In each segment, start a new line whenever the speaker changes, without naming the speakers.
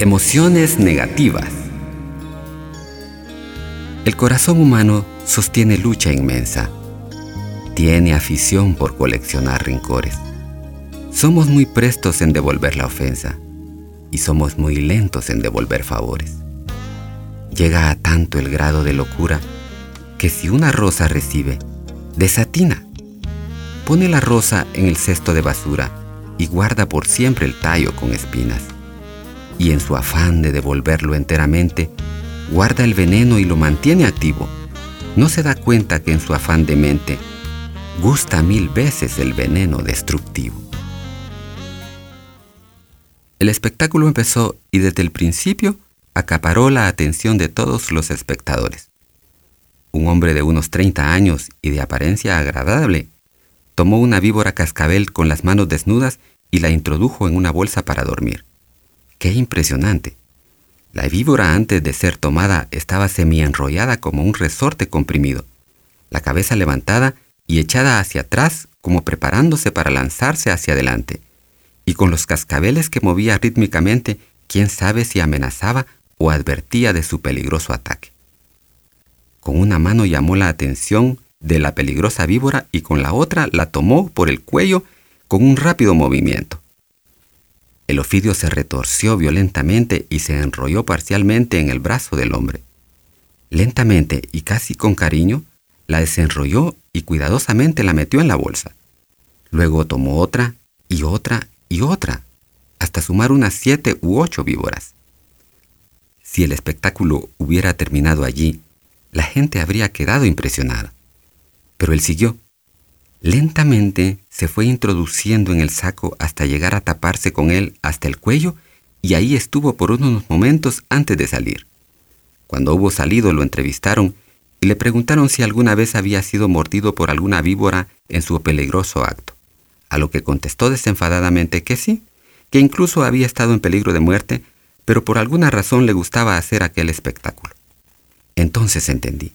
Emociones negativas. El corazón humano sostiene lucha inmensa. Tiene afición por coleccionar rencores. Somos muy prestos en devolver la ofensa y somos muy lentos en devolver favores. Llega a tanto el grado de locura que si una rosa recibe, desatina. Pone la rosa en el cesto de basura y guarda por siempre el tallo con espinas y en su afán de devolverlo enteramente, guarda el veneno y lo mantiene activo. No se da cuenta que en su afán de mente, gusta mil veces el veneno destructivo. El espectáculo empezó y desde el principio acaparó la atención de todos los espectadores. Un hombre de unos 30 años y de apariencia agradable tomó una víbora cascabel con las manos desnudas y la introdujo en una bolsa para dormir. ¡Qué impresionante! La víbora antes de ser tomada estaba semi-enrollada como un resorte comprimido, la cabeza levantada y echada hacia atrás como preparándose para lanzarse hacia adelante, y con los cascabeles que movía rítmicamente, quién sabe si amenazaba o advertía de su peligroso ataque. Con una mano llamó la atención de la peligrosa víbora y con la otra la tomó por el cuello con un rápido movimiento. El ofidio se retorció violentamente y se enrolló parcialmente en el brazo del hombre. Lentamente y casi con cariño, la desenrolló y cuidadosamente la metió en la bolsa. Luego tomó otra y otra y otra, hasta sumar unas siete u ocho víboras. Si el espectáculo hubiera terminado allí, la gente habría quedado impresionada. Pero él siguió Lentamente se fue introduciendo en el saco hasta llegar a taparse con él hasta el cuello y ahí estuvo por unos momentos antes de salir. Cuando hubo salido lo entrevistaron y le preguntaron si alguna vez había sido mordido por alguna víbora en su peligroso acto, a lo que contestó desenfadadamente que sí, que incluso había estado en peligro de muerte, pero por alguna razón le gustaba hacer aquel espectáculo. Entonces entendí.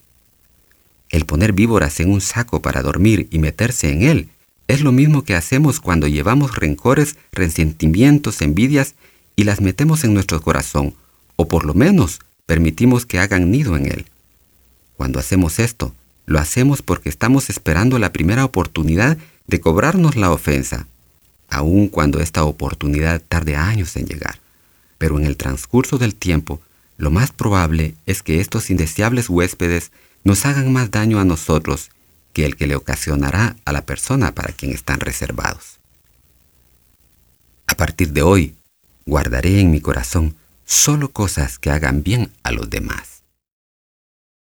El poner víboras en un saco para dormir y meterse en él es lo mismo que hacemos cuando llevamos rencores, resentimientos, envidias y las metemos en nuestro corazón, o por lo menos permitimos que hagan nido en él. Cuando hacemos esto, lo hacemos porque estamos esperando la primera oportunidad de cobrarnos la ofensa, aun cuando esta oportunidad tarde años en llegar. Pero en el transcurso del tiempo, lo más probable es que estos indeseables huéspedes nos hagan más daño a nosotros que el que le ocasionará a la persona para quien están reservados. A partir de hoy, guardaré en mi corazón solo cosas que hagan bien a los demás.